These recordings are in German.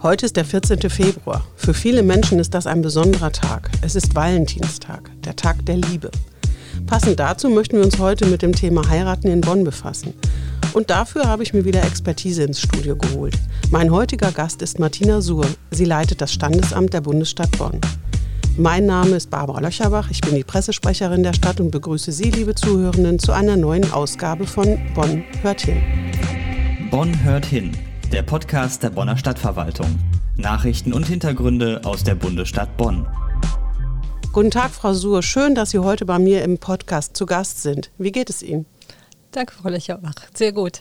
Heute ist der 14. Februar. Für viele Menschen ist das ein besonderer Tag. Es ist Valentinstag, der Tag der Liebe. Passend dazu möchten wir uns heute mit dem Thema Heiraten in Bonn befassen. Und dafür habe ich mir wieder Expertise ins Studio geholt. Mein heutiger Gast ist Martina Suhr. Sie leitet das Standesamt der Bundesstadt Bonn. Mein Name ist Barbara Löcherbach. Ich bin die Pressesprecherin der Stadt und begrüße Sie, liebe Zuhörenden, zu einer neuen Ausgabe von Bonn hört hin. Bonn hört hin, der Podcast der Bonner Stadtverwaltung. Nachrichten und Hintergründe aus der Bundesstadt Bonn. Guten Tag, Frau Suhr. Schön, dass Sie heute bei mir im Podcast zu Gast sind. Wie geht es Ihnen? Danke, Frau Löcherbach. Sehr gut.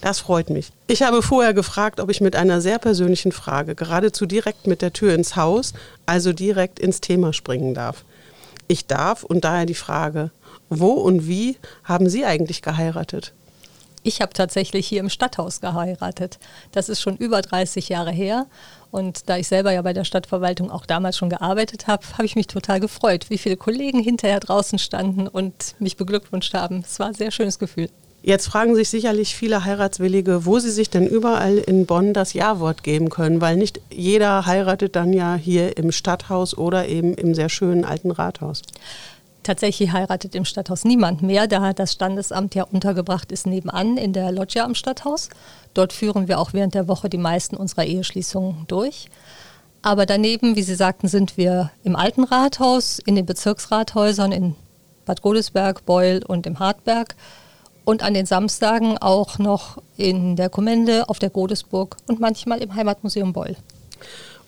Das freut mich. Ich habe vorher gefragt, ob ich mit einer sehr persönlichen Frage geradezu direkt mit der Tür ins Haus, also direkt ins Thema springen darf. Ich darf und daher die Frage, wo und wie haben Sie eigentlich geheiratet? Ich habe tatsächlich hier im Stadthaus geheiratet. Das ist schon über 30 Jahre her. Und da ich selber ja bei der Stadtverwaltung auch damals schon gearbeitet habe, habe ich mich total gefreut, wie viele Kollegen hinterher draußen standen und mich beglückwünscht haben. Es war ein sehr schönes Gefühl. Jetzt fragen sich sicherlich viele Heiratswillige, wo sie sich denn überall in Bonn das Ja-Wort geben können, weil nicht jeder heiratet dann ja hier im Stadthaus oder eben im sehr schönen alten Rathaus. Tatsächlich heiratet im Stadthaus niemand mehr, da das Standesamt ja untergebracht ist nebenan in der Loggia am Stadthaus. Dort führen wir auch während der Woche die meisten unserer Eheschließungen durch. Aber daneben, wie Sie sagten, sind wir im alten Rathaus, in den Bezirksrathäusern in Bad Godesberg, Beul und im Hartberg und an den Samstagen auch noch in der Kommende, auf der Godesburg und manchmal im Heimatmuseum Beul.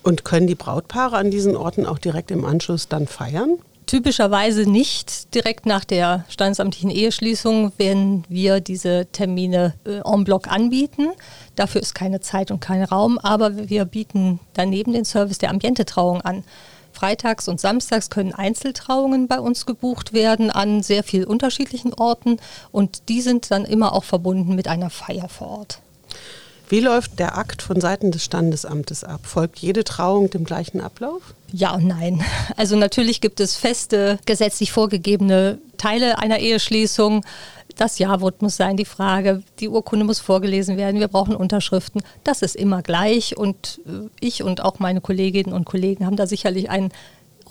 Und können die Brautpaare an diesen Orten auch direkt im Anschluss dann feiern? Typischerweise nicht direkt nach der standesamtlichen Eheschließung, wenn wir diese Termine äh, en bloc anbieten. Dafür ist keine Zeit und kein Raum, aber wir bieten daneben den Service der Ambientetrauung an. Freitags und Samstags können Einzeltrauungen bei uns gebucht werden an sehr vielen unterschiedlichen Orten und die sind dann immer auch verbunden mit einer Feier vor Ort. Wie läuft der Akt von Seiten des Standesamtes ab? Folgt jede Trauung dem gleichen Ablauf? Ja und nein. Also natürlich gibt es feste, gesetzlich vorgegebene Teile einer Eheschließung das Jawort muss sein, die Frage, die Urkunde muss vorgelesen werden, wir brauchen Unterschriften. Das ist immer gleich und äh, ich und auch meine Kolleginnen und Kollegen haben da sicherlich einen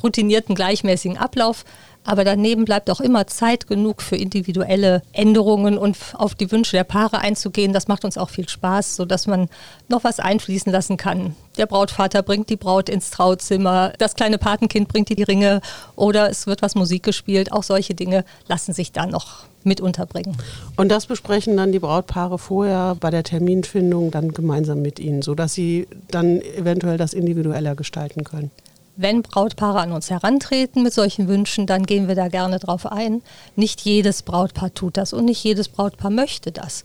routinierten, gleichmäßigen Ablauf. Aber daneben bleibt auch immer Zeit genug für individuelle Änderungen und auf die Wünsche der Paare einzugehen. Das macht uns auch viel Spaß, sodass man noch was einfließen lassen kann. Der Brautvater bringt die Braut ins Trauzimmer, das kleine Patenkind bringt die Ringe oder es wird was Musik gespielt. Auch solche Dinge lassen sich da noch mit unterbringen. Und das besprechen dann die Brautpaare vorher bei der Terminfindung dann gemeinsam mit Ihnen, sodass Sie dann eventuell das individueller gestalten können. Wenn Brautpaare an uns herantreten mit solchen Wünschen, dann gehen wir da gerne drauf ein. Nicht jedes Brautpaar tut das und nicht jedes Brautpaar möchte das.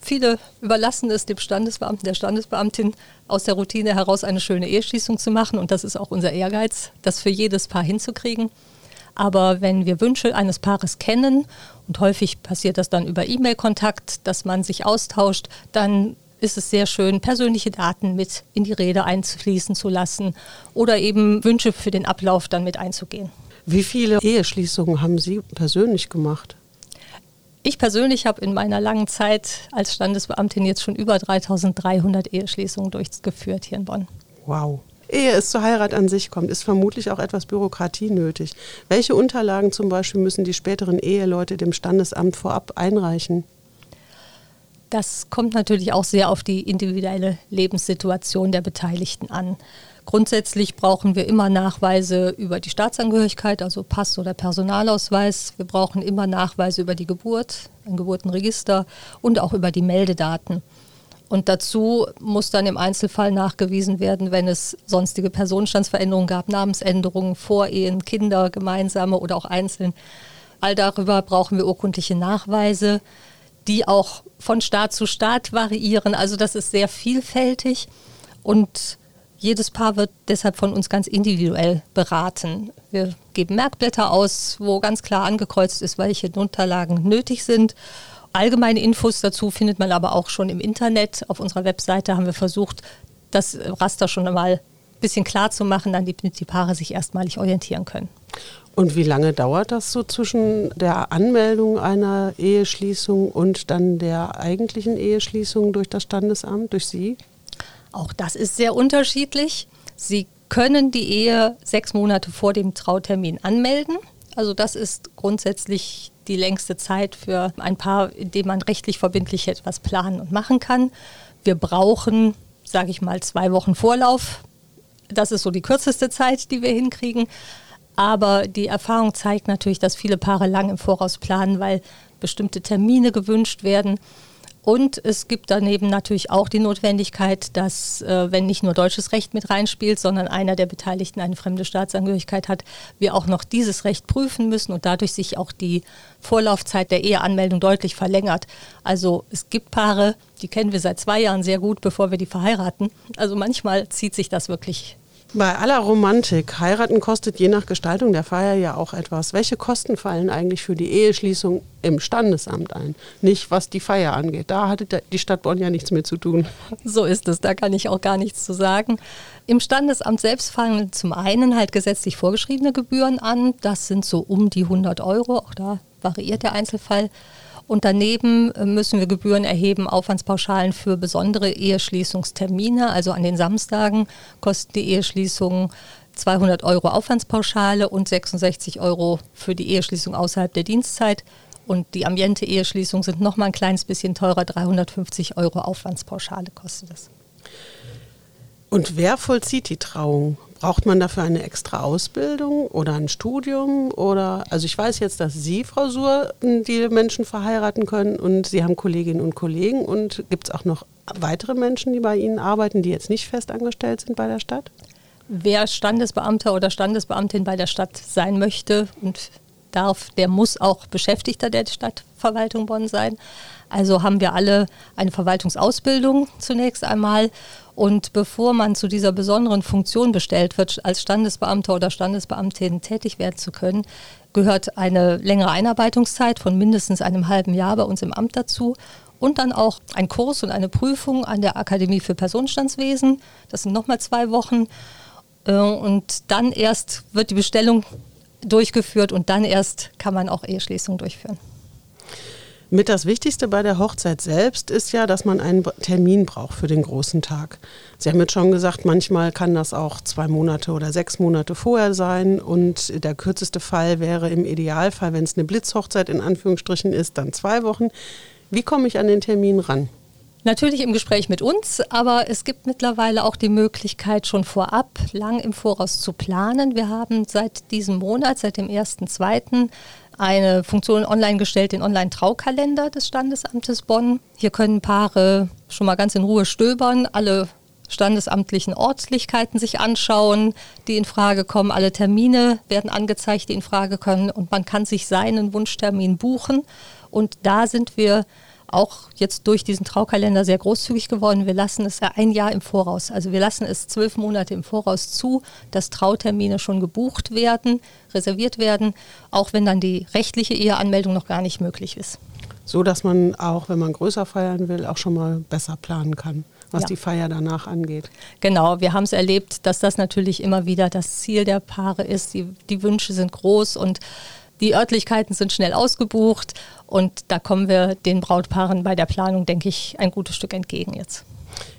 Viele überlassen es dem Standesbeamten, der Standesbeamtin, aus der Routine heraus eine schöne Eheschließung zu machen. Und das ist auch unser Ehrgeiz, das für jedes Paar hinzukriegen. Aber wenn wir Wünsche eines Paares kennen, und häufig passiert das dann über E-Mail-Kontakt, dass man sich austauscht, dann ist es sehr schön, persönliche Daten mit in die Rede einfließen zu lassen oder eben Wünsche für den Ablauf dann mit einzugehen. Wie viele Eheschließungen haben Sie persönlich gemacht? Ich persönlich habe in meiner langen Zeit als Standesbeamtin jetzt schon über 3300 Eheschließungen durchgeführt hier in Bonn. Wow. Ehe es zur Heirat an sich kommt, ist vermutlich auch etwas Bürokratie nötig. Welche Unterlagen zum Beispiel müssen die späteren Eheleute dem Standesamt vorab einreichen? Das kommt natürlich auch sehr auf die individuelle Lebenssituation der Beteiligten an. Grundsätzlich brauchen wir immer Nachweise über die Staatsangehörigkeit, also Pass oder Personalausweis. Wir brauchen immer Nachweise über die Geburt, ein Geburtenregister und auch über die Meldedaten. Und dazu muss dann im Einzelfall nachgewiesen werden, wenn es sonstige Personenstandsveränderungen gab, Namensänderungen, Vorehen, Kinder, gemeinsame oder auch einzeln. All darüber brauchen wir urkundliche Nachweise die auch von Staat zu Staat variieren. Also das ist sehr vielfältig und jedes Paar wird deshalb von uns ganz individuell beraten. Wir geben Merkblätter aus, wo ganz klar angekreuzt ist, welche Unterlagen nötig sind. Allgemeine Infos dazu findet man aber auch schon im Internet. Auf unserer Webseite haben wir versucht, das Raster schon einmal ein bisschen klar zu machen, damit die Paare sich erstmalig orientieren können. Und wie lange dauert das so zwischen der Anmeldung einer Eheschließung und dann der eigentlichen Eheschließung durch das Standesamt, durch Sie? Auch das ist sehr unterschiedlich. Sie können die Ehe sechs Monate vor dem Trautermin anmelden. Also das ist grundsätzlich die längste Zeit für ein Paar, in dem man rechtlich verbindlich etwas planen und machen kann. Wir brauchen, sage ich mal, zwei Wochen Vorlauf. Das ist so die kürzeste Zeit, die wir hinkriegen. Aber die Erfahrung zeigt natürlich, dass viele Paare lang im Voraus planen, weil bestimmte Termine gewünscht werden. Und es gibt daneben natürlich auch die Notwendigkeit, dass, äh, wenn nicht nur deutsches Recht mit reinspielt, sondern einer der Beteiligten eine fremde Staatsangehörigkeit hat, wir auch noch dieses Recht prüfen müssen und dadurch sich auch die Vorlaufzeit der Eheanmeldung deutlich verlängert. Also es gibt Paare, die kennen wir seit zwei Jahren sehr gut, bevor wir die verheiraten. Also manchmal zieht sich das wirklich bei aller Romantik, heiraten kostet je nach Gestaltung der Feier ja auch etwas. Welche Kosten fallen eigentlich für die Eheschließung im Standesamt ein? Nicht, was die Feier angeht. Da hatte die Stadt Bonn ja nichts mit zu tun. So ist es, da kann ich auch gar nichts zu sagen. Im Standesamt selbst fallen zum einen halt gesetzlich vorgeschriebene Gebühren an. Das sind so um die 100 Euro. Auch da variiert der Einzelfall. Und daneben äh, müssen wir Gebühren erheben, Aufwandspauschalen für besondere Eheschließungstermine. Also an den Samstagen kosten die Eheschließungen 200 Euro Aufwandspauschale und 66 Euro für die Eheschließung außerhalb der Dienstzeit. Und die Ambiente-Eheschließung sind noch mal ein kleines bisschen teurer, 350 Euro Aufwandspauschale kostet es. Und wer vollzieht die Trauung? Braucht man dafür eine extra Ausbildung oder ein Studium? Oder also ich weiß jetzt, dass Sie, Frau Suhr, die Menschen verheiraten können und Sie haben Kolleginnen und Kollegen. Und gibt es auch noch weitere Menschen, die bei Ihnen arbeiten, die jetzt nicht festangestellt sind bei der Stadt? Wer Standesbeamter oder Standesbeamtin bei der Stadt sein möchte und darf, der muss auch Beschäftigter der Stadtverwaltung Bonn sein. Also haben wir alle eine Verwaltungsausbildung zunächst einmal. Und bevor man zu dieser besonderen Funktion bestellt wird, als Standesbeamter oder Standesbeamtin tätig werden zu können, gehört eine längere Einarbeitungszeit von mindestens einem halben Jahr bei uns im Amt dazu. Und dann auch ein Kurs und eine Prüfung an der Akademie für Personenstandswesen. Das sind nochmal zwei Wochen. Äh, und dann erst wird die Bestellung durchgeführt und dann erst kann man auch Eheschließung durchführen. Mit das Wichtigste bei der Hochzeit selbst ist ja, dass man einen Termin braucht für den großen Tag. Sie haben jetzt schon gesagt, manchmal kann das auch zwei Monate oder sechs Monate vorher sein. Und der kürzeste Fall wäre im Idealfall, wenn es eine Blitzhochzeit in Anführungsstrichen ist, dann zwei Wochen. Wie komme ich an den Termin ran? Natürlich im Gespräch mit uns, aber es gibt mittlerweile auch die Möglichkeit, schon vorab lang im Voraus zu planen. Wir haben seit diesem Monat, seit dem 1.2., eine Funktion online gestellt, den Online-Traukalender des Standesamtes Bonn. Hier können Paare schon mal ganz in Ruhe stöbern, alle standesamtlichen Ortslichkeiten sich anschauen, die in Frage kommen. Alle Termine werden angezeigt, die in Frage kommen und man kann sich seinen Wunschtermin buchen. Und da sind wir auch jetzt durch diesen Traukalender sehr großzügig geworden. Wir lassen es ja ein Jahr im Voraus. Also wir lassen es zwölf Monate im Voraus zu, dass Trautermine schon gebucht werden, reserviert werden, auch wenn dann die rechtliche Eheanmeldung noch gar nicht möglich ist. So dass man auch, wenn man größer feiern will, auch schon mal besser planen kann was ja. die Feier danach angeht. Genau, wir haben es erlebt, dass das natürlich immer wieder das Ziel der Paare ist. Die, die Wünsche sind groß und die Örtlichkeiten sind schnell ausgebucht und da kommen wir den Brautpaaren bei der Planung, denke ich, ein gutes Stück entgegen jetzt.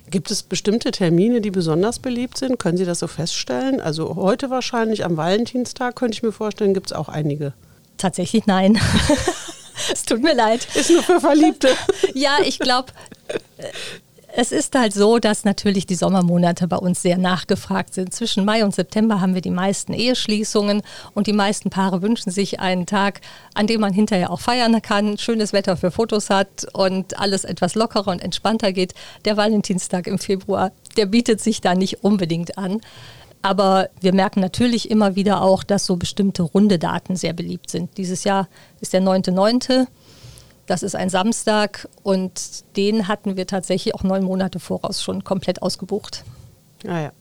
Gibt es bestimmte Termine, die besonders beliebt sind? Können Sie das so feststellen? Also heute wahrscheinlich am Valentinstag könnte ich mir vorstellen, gibt es auch einige. Tatsächlich nein. es tut mir leid. Ist nur für Verliebte. ja, ich glaube, es ist halt so, dass natürlich die Sommermonate bei uns sehr nachgefragt sind. Zwischen Mai und September haben wir die meisten Eheschließungen und die meisten Paare wünschen sich einen Tag, an dem man hinterher auch feiern kann, schönes Wetter für Fotos hat und alles etwas lockerer und entspannter geht. Der Valentinstag im Februar, der bietet sich da nicht unbedingt an. Aber wir merken natürlich immer wieder auch, dass so bestimmte runde Daten sehr beliebt sind. Dieses Jahr ist der 9.9. Das ist ein Samstag und den hatten wir tatsächlich auch neun Monate voraus schon komplett ausgebucht. Ah ja.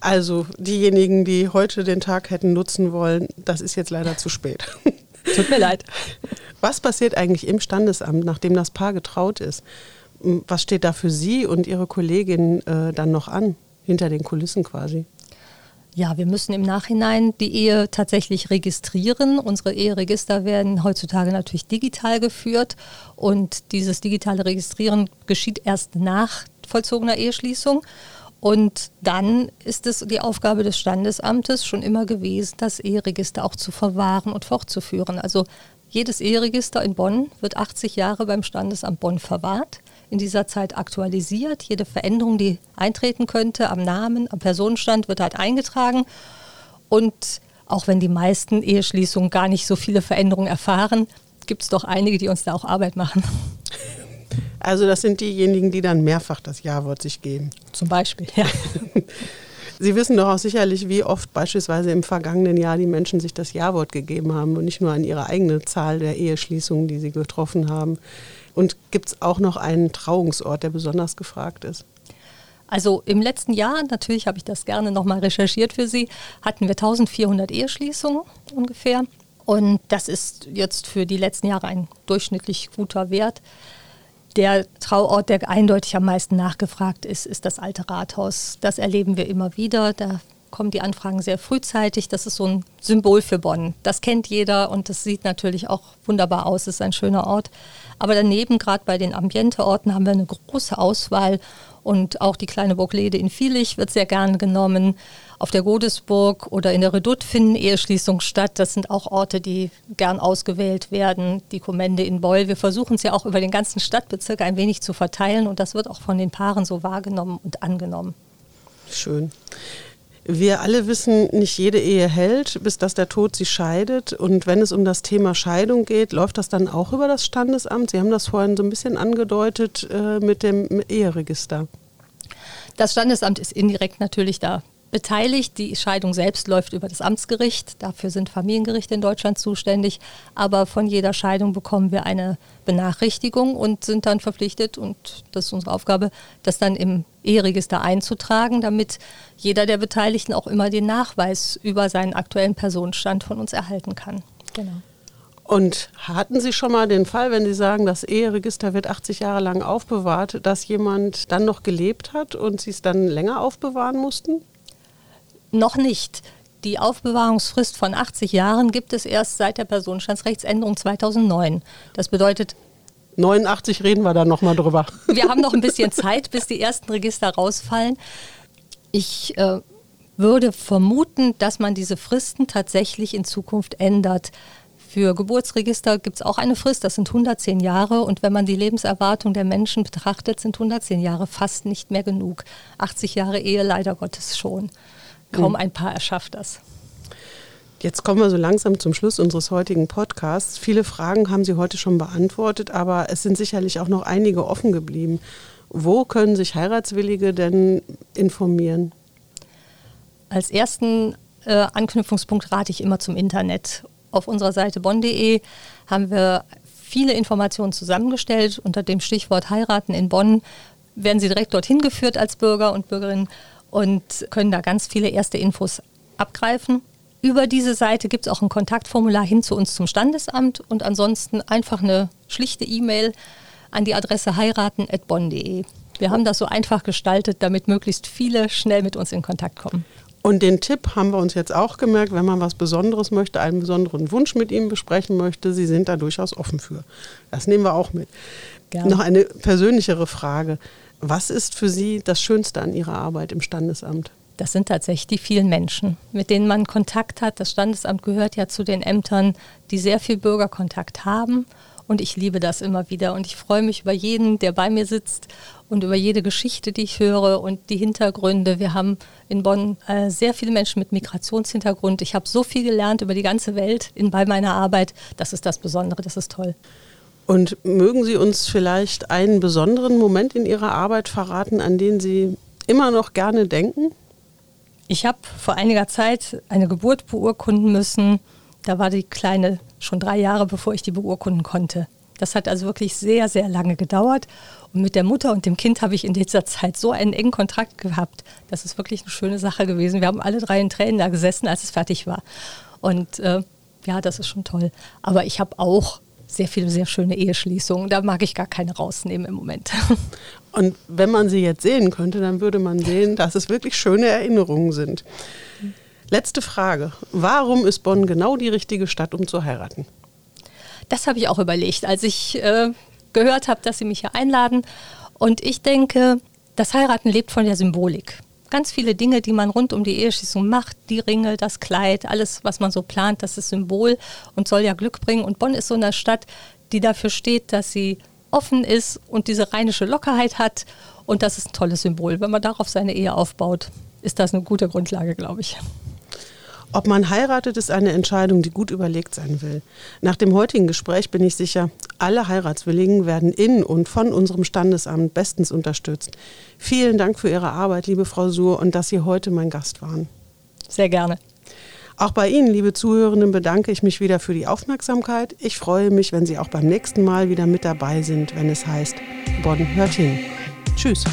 Also diejenigen, die heute den Tag hätten nutzen wollen, das ist jetzt leider zu spät. Tut mir leid. Was passiert eigentlich im Standesamt, nachdem das Paar getraut ist? Was steht da für Sie und Ihre Kollegin äh, dann noch an, hinter den Kulissen quasi? Ja, wir müssen im Nachhinein die Ehe tatsächlich registrieren. Unsere Eheregister werden heutzutage natürlich digital geführt und dieses digitale Registrieren geschieht erst nach vollzogener Eheschließung. Und dann ist es die Aufgabe des Standesamtes schon immer gewesen, das Eheregister auch zu verwahren und fortzuführen. Also jedes Eheregister in Bonn wird 80 Jahre beim Standesamt Bonn verwahrt, in dieser Zeit aktualisiert. Jede Veränderung, die eintreten könnte am Namen, am Personenstand, wird halt eingetragen. Und auch wenn die meisten Eheschließungen gar nicht so viele Veränderungen erfahren, gibt es doch einige, die uns da auch Arbeit machen. Also das sind diejenigen, die dann mehrfach das Ja-Wort sich geben. Zum Beispiel, ja. Sie wissen doch auch sicherlich, wie oft beispielsweise im vergangenen Jahr die Menschen sich das Ja-Wort gegeben haben und nicht nur an ihre eigene Zahl der Eheschließungen, die sie getroffen haben. Und gibt es auch noch einen Trauungsort, der besonders gefragt ist? Also im letzten Jahr, natürlich habe ich das gerne nochmal recherchiert für Sie, hatten wir 1400 Eheschließungen ungefähr. Und das ist jetzt für die letzten Jahre ein durchschnittlich guter Wert. Der Trauort, der eindeutig am meisten nachgefragt ist, ist das alte Rathaus. Das erleben wir immer wieder. Da kommen die Anfragen sehr frühzeitig. Das ist so ein Symbol für Bonn. Das kennt jeder und das sieht natürlich auch wunderbar aus. Es ist ein schöner Ort. Aber daneben, gerade bei den Ambienteorten, haben wir eine große Auswahl und auch die kleine Burg Lede in Vielich wird sehr gern genommen. Auf der Godesburg oder in der Redoute finden Eheschließungen statt. Das sind auch Orte, die gern ausgewählt werden. Die Kommende in Beul. Wir versuchen es ja auch über den ganzen Stadtbezirk ein wenig zu verteilen und das wird auch von den Paaren so wahrgenommen und angenommen. Schön. Wir alle wissen, nicht jede Ehe hält, bis dass der Tod sie scheidet. Und wenn es um das Thema Scheidung geht, läuft das dann auch über das Standesamt? Sie haben das vorhin so ein bisschen angedeutet äh, mit dem Eheregister. Das Standesamt ist indirekt natürlich da beteiligt. Die Scheidung selbst läuft über das Amtsgericht. Dafür sind Familiengerichte in Deutschland zuständig. Aber von jeder Scheidung bekommen wir eine Benachrichtigung und sind dann verpflichtet, und das ist unsere Aufgabe, das dann im Eheregister einzutragen, damit jeder der Beteiligten auch immer den Nachweis über seinen aktuellen Personenstand von uns erhalten kann. Genau. Und hatten Sie schon mal den Fall, wenn Sie sagen, das Eheregister wird 80 Jahre lang aufbewahrt, dass jemand dann noch gelebt hat und Sie es dann länger aufbewahren mussten? Noch nicht. Die Aufbewahrungsfrist von 80 Jahren gibt es erst seit der Personenstandsrechtsänderung 2009. Das bedeutet, 89 reden wir dann nochmal drüber. Wir haben noch ein bisschen Zeit, bis die ersten Register rausfallen. Ich äh, würde vermuten, dass man diese Fristen tatsächlich in Zukunft ändert. Für Geburtsregister gibt es auch eine Frist, das sind 110 Jahre. Und wenn man die Lebenserwartung der Menschen betrachtet, sind 110 Jahre fast nicht mehr genug. 80 Jahre Ehe leider Gottes schon. Kaum ein Paar erschafft das. Jetzt kommen wir so langsam zum Schluss unseres heutigen Podcasts. Viele Fragen haben Sie heute schon beantwortet, aber es sind sicherlich auch noch einige offen geblieben. Wo können sich Heiratswillige denn informieren? Als ersten äh, Anknüpfungspunkt rate ich immer zum Internet. Auf unserer Seite bonn.de haben wir viele Informationen zusammengestellt. Unter dem Stichwort Heiraten in Bonn werden Sie direkt dorthin geführt als Bürger und Bürgerin und können da ganz viele erste Infos abgreifen. Über diese Seite gibt es auch ein Kontaktformular hin zu uns zum Standesamt und ansonsten einfach eine schlichte E-Mail an die Adresse heiraten.bonn.de. Wir haben das so einfach gestaltet, damit möglichst viele schnell mit uns in Kontakt kommen. Und den Tipp haben wir uns jetzt auch gemerkt, wenn man was Besonderes möchte, einen besonderen Wunsch mit ihm besprechen möchte, Sie sind da durchaus offen für. Das nehmen wir auch mit. Gerne. Noch eine persönlichere Frage. Was ist für Sie das Schönste an Ihrer Arbeit im Standesamt? Das sind tatsächlich die vielen Menschen, mit denen man Kontakt hat. Das Standesamt gehört ja zu den Ämtern, die sehr viel Bürgerkontakt haben. Und ich liebe das immer wieder. Und ich freue mich über jeden, der bei mir sitzt und über jede Geschichte, die ich höre und die Hintergründe. Wir haben in Bonn äh, sehr viele Menschen mit Migrationshintergrund. Ich habe so viel gelernt über die ganze Welt in, bei meiner Arbeit. Das ist das Besondere, das ist toll. Und mögen Sie uns vielleicht einen besonderen Moment in Ihrer Arbeit verraten, an den Sie immer noch gerne denken? Ich habe vor einiger Zeit eine Geburt beurkunden müssen. Da war die Kleine schon drei Jahre, bevor ich die beurkunden konnte. Das hat also wirklich sehr, sehr lange gedauert. Und mit der Mutter und dem Kind habe ich in dieser Zeit so einen engen Kontakt gehabt. Das ist wirklich eine schöne Sache gewesen. Wir haben alle drei in Tränen da gesessen, als es fertig war. Und äh, ja, das ist schon toll. Aber ich habe auch sehr viele sehr schöne Eheschließungen. Da mag ich gar keine rausnehmen im Moment. Und wenn man sie jetzt sehen könnte, dann würde man sehen, dass es wirklich schöne Erinnerungen sind. Letzte Frage. Warum ist Bonn genau die richtige Stadt, um zu heiraten? Das habe ich auch überlegt, als ich äh, gehört habe, dass Sie mich hier einladen. Und ich denke, das Heiraten lebt von der Symbolik. Ganz viele Dinge, die man rund um die Eheschließung macht. Die Ringe, das Kleid, alles, was man so plant, das ist Symbol und soll ja Glück bringen. Und Bonn ist so eine Stadt, die dafür steht, dass sie offen ist und diese rheinische Lockerheit hat. Und das ist ein tolles Symbol. Wenn man darauf seine Ehe aufbaut, ist das eine gute Grundlage, glaube ich. Ob man heiratet, ist eine Entscheidung, die gut überlegt sein will. Nach dem heutigen Gespräch bin ich sicher, alle Heiratswilligen werden in und von unserem Standesamt bestens unterstützt. Vielen Dank für Ihre Arbeit, liebe Frau Suhr, und dass Sie heute mein Gast waren. Sehr gerne. Auch bei Ihnen, liebe Zuhörenden, bedanke ich mich wieder für die Aufmerksamkeit. Ich freue mich, wenn Sie auch beim nächsten Mal wieder mit dabei sind, wenn es heißt, Bonn hört hin. Tschüss.